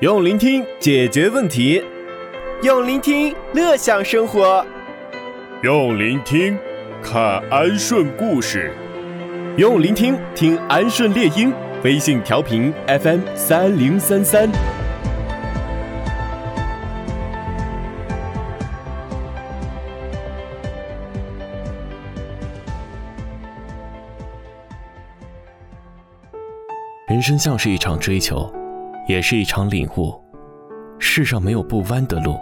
用聆听解决问题，用聆听乐享生活，用聆听看安顺故事，用聆听听安顺猎鹰。微信调频 FM 三零三三。人生像是一场追求，也是一场领悟。世上没有不弯的路，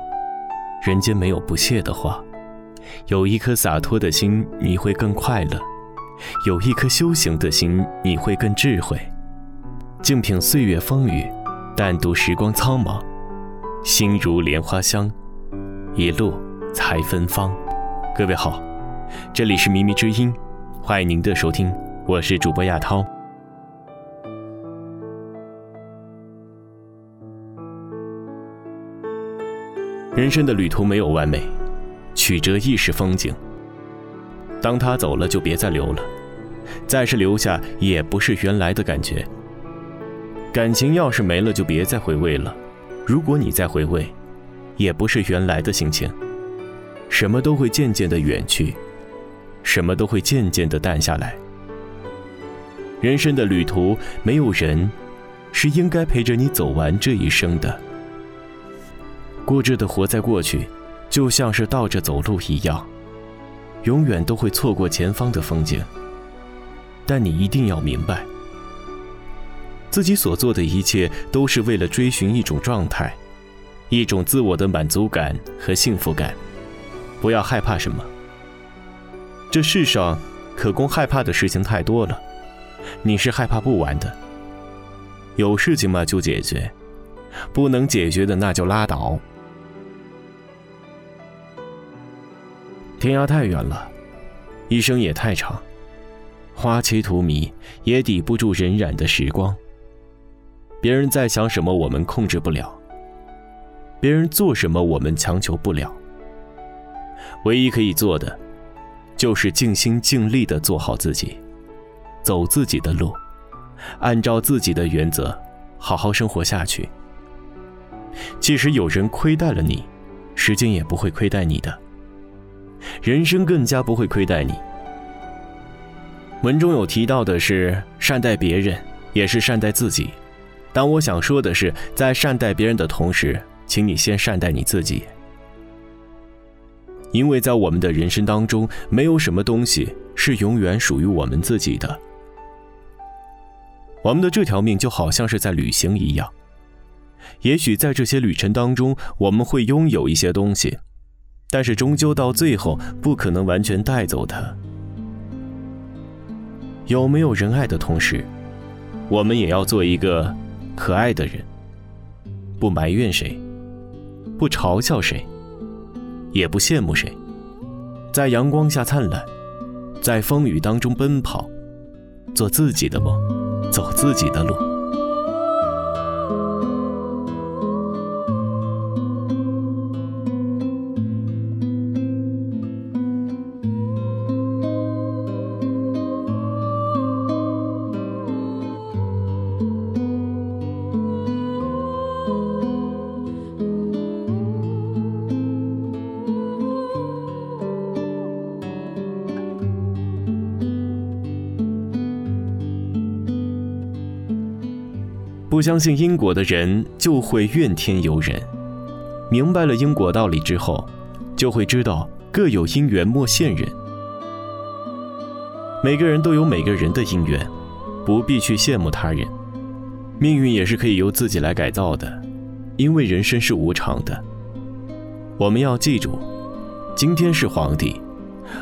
人间没有不谢的话。有一颗洒脱的心，你会更快乐；有一颗修行的心，你会更智慧。静品岁月风雨，淡读时光苍茫。心如莲花香，一路才芬芳。各位好，这里是靡靡之音，欢迎您的收听，我是主播亚涛。人生的旅途没有完美，曲折亦是风景。当他走了，就别再留了；再是留下，也不是原来的感觉。感情要是没了，就别再回味了。如果你再回味，也不是原来的心情。什么都会渐渐的远去，什么都会渐渐的淡下来。人生的旅途，没有人是应该陪着你走完这一生的。固执的活在过去，就像是倒着走路一样，永远都会错过前方的风景。但你一定要明白，自己所做的一切都是为了追寻一种状态，一种自我的满足感和幸福感。不要害怕什么，这世上可供害怕的事情太多了，你是害怕不完的。有事情嘛就解决，不能解决的那就拉倒。天涯太远了，一生也太长，花期荼蘼也抵不住荏苒的时光。别人在想什么，我们控制不了；别人做什么，我们强求不了。唯一可以做的，就是尽心尽力的做好自己，走自己的路，按照自己的原则，好好生活下去。即使有人亏待了你，时间也不会亏待你的。人生更加不会亏待你。文中有提到的是善待别人，也是善待自己。但我想说的是，在善待别人的同时，请你先善待你自己。因为在我们的人生当中，没有什么东西是永远属于我们自己的。我们的这条命就好像是在旅行一样，也许在这些旅程当中，我们会拥有一些东西。但是终究到最后不可能完全带走它。有没有人爱的同时，我们也要做一个可爱的人，不埋怨谁，不嘲笑谁，也不羡慕谁，在阳光下灿烂，在风雨当中奔跑，做自己的梦，走自己的路。不相信因果的人就会怨天尤人，明白了因果道理之后，就会知道各有因缘莫羡人。每个人都有每个人的因缘，不必去羡慕他人。命运也是可以由自己来改造的，因为人生是无常的。我们要记住，今天是皇帝，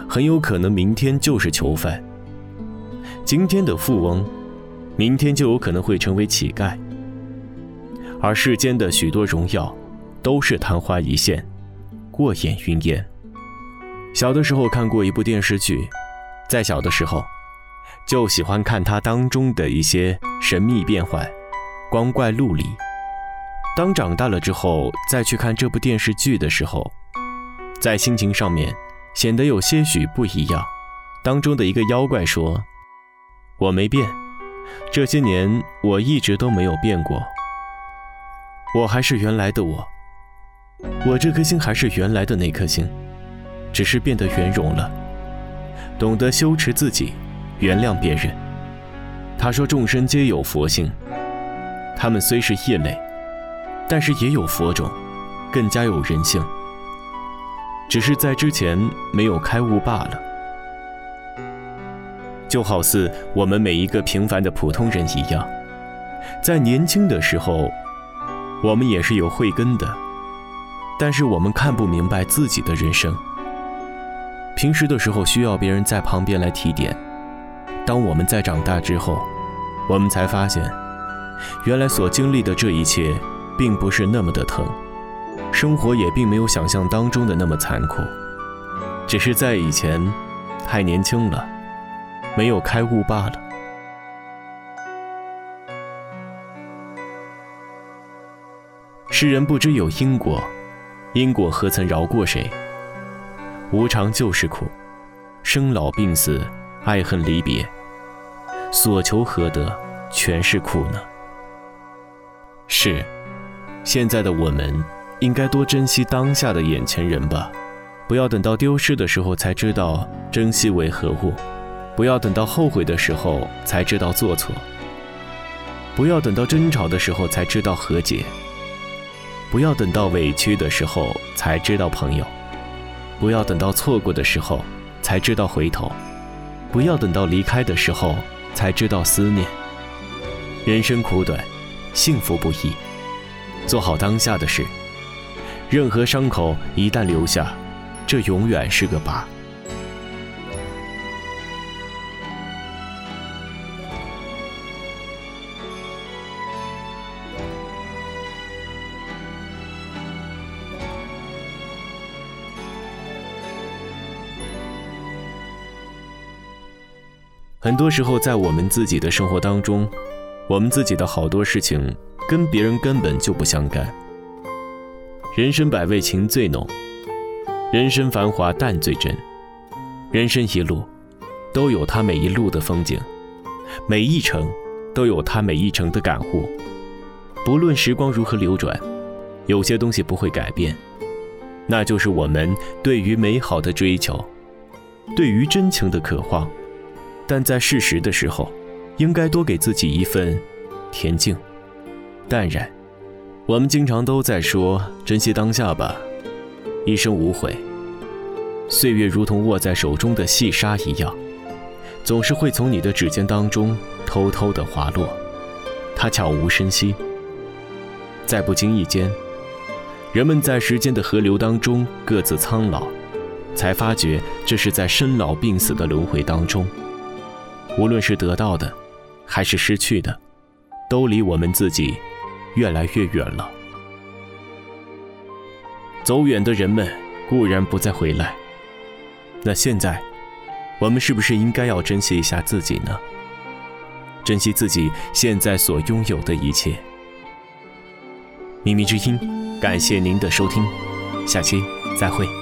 很有可能明天就是囚犯；今天的富翁。明天就有可能会成为乞丐，而世间的许多荣耀，都是昙花一现，过眼云烟。小的时候看过一部电视剧，在小的时候，就喜欢看它当中的一些神秘变幻、光怪陆离。当长大了之后再去看这部电视剧的时候，在心情上面显得有些许不一样。当中的一个妖怪说：“我没变。”这些年我一直都没有变过。我还是原来的我，我这颗心还是原来的那颗心，只是变得圆融了，懂得羞耻自己，原谅别人。他说：“众生皆有佛性，他们虽是异类，但是也有佛种，更加有人性，只是在之前没有开悟罢了。”就好似我们每一个平凡的普通人一样，在年轻的时候。我们也是有慧根的，但是我们看不明白自己的人生。平时的时候需要别人在旁边来提点，当我们在长大之后，我们才发现，原来所经历的这一切，并不是那么的疼，生活也并没有想象当中的那么残酷，只是在以前，太年轻了，没有开悟罢了。世人不知有因果，因果何曾饶过谁？无常就是苦，生老病死，爱恨离别，所求何得？全是苦呢。是，现在的我们应该多珍惜当下的眼前人吧，不要等到丢失的时候才知道珍惜为何物，不要等到后悔的时候才知道做错，不要等到争吵的时候才知道和解。不要等到委屈的时候才知道朋友，不要等到错过的时候才知道回头，不要等到离开的时候才知道思念。人生苦短，幸福不易，做好当下的事。任何伤口一旦留下，这永远是个疤。很多时候，在我们自己的生活当中，我们自己的好多事情跟别人根本就不相干。人生百味情最浓，人生繁华淡最真。人生一路，都有它每一路的风景，每一程都有它每一程的感悟。不论时光如何流转，有些东西不会改变，那就是我们对于美好的追求，对于真情的渴望。但在适时的时候，应该多给自己一份恬静、淡然。我们经常都在说珍惜当下吧，一生无悔。岁月如同握在手中的细沙一样，总是会从你的指尖当中偷偷的滑落，它悄无声息。在不经意间，人们在时间的河流当中各自苍老，才发觉这是在生老病死的轮回当中。无论是得到的，还是失去的，都离我们自己越来越远了。走远的人们固然不再回来，那现在，我们是不是应该要珍惜一下自己呢？珍惜自己现在所拥有的一切。秘密之音，感谢您的收听，下期再会。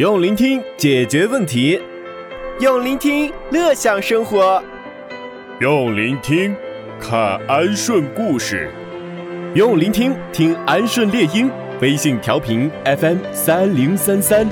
用聆听解决问题，用聆听乐享生活，用聆听看安顺故事，用聆听听安顺猎鹰。微信调频 FM 三零三三。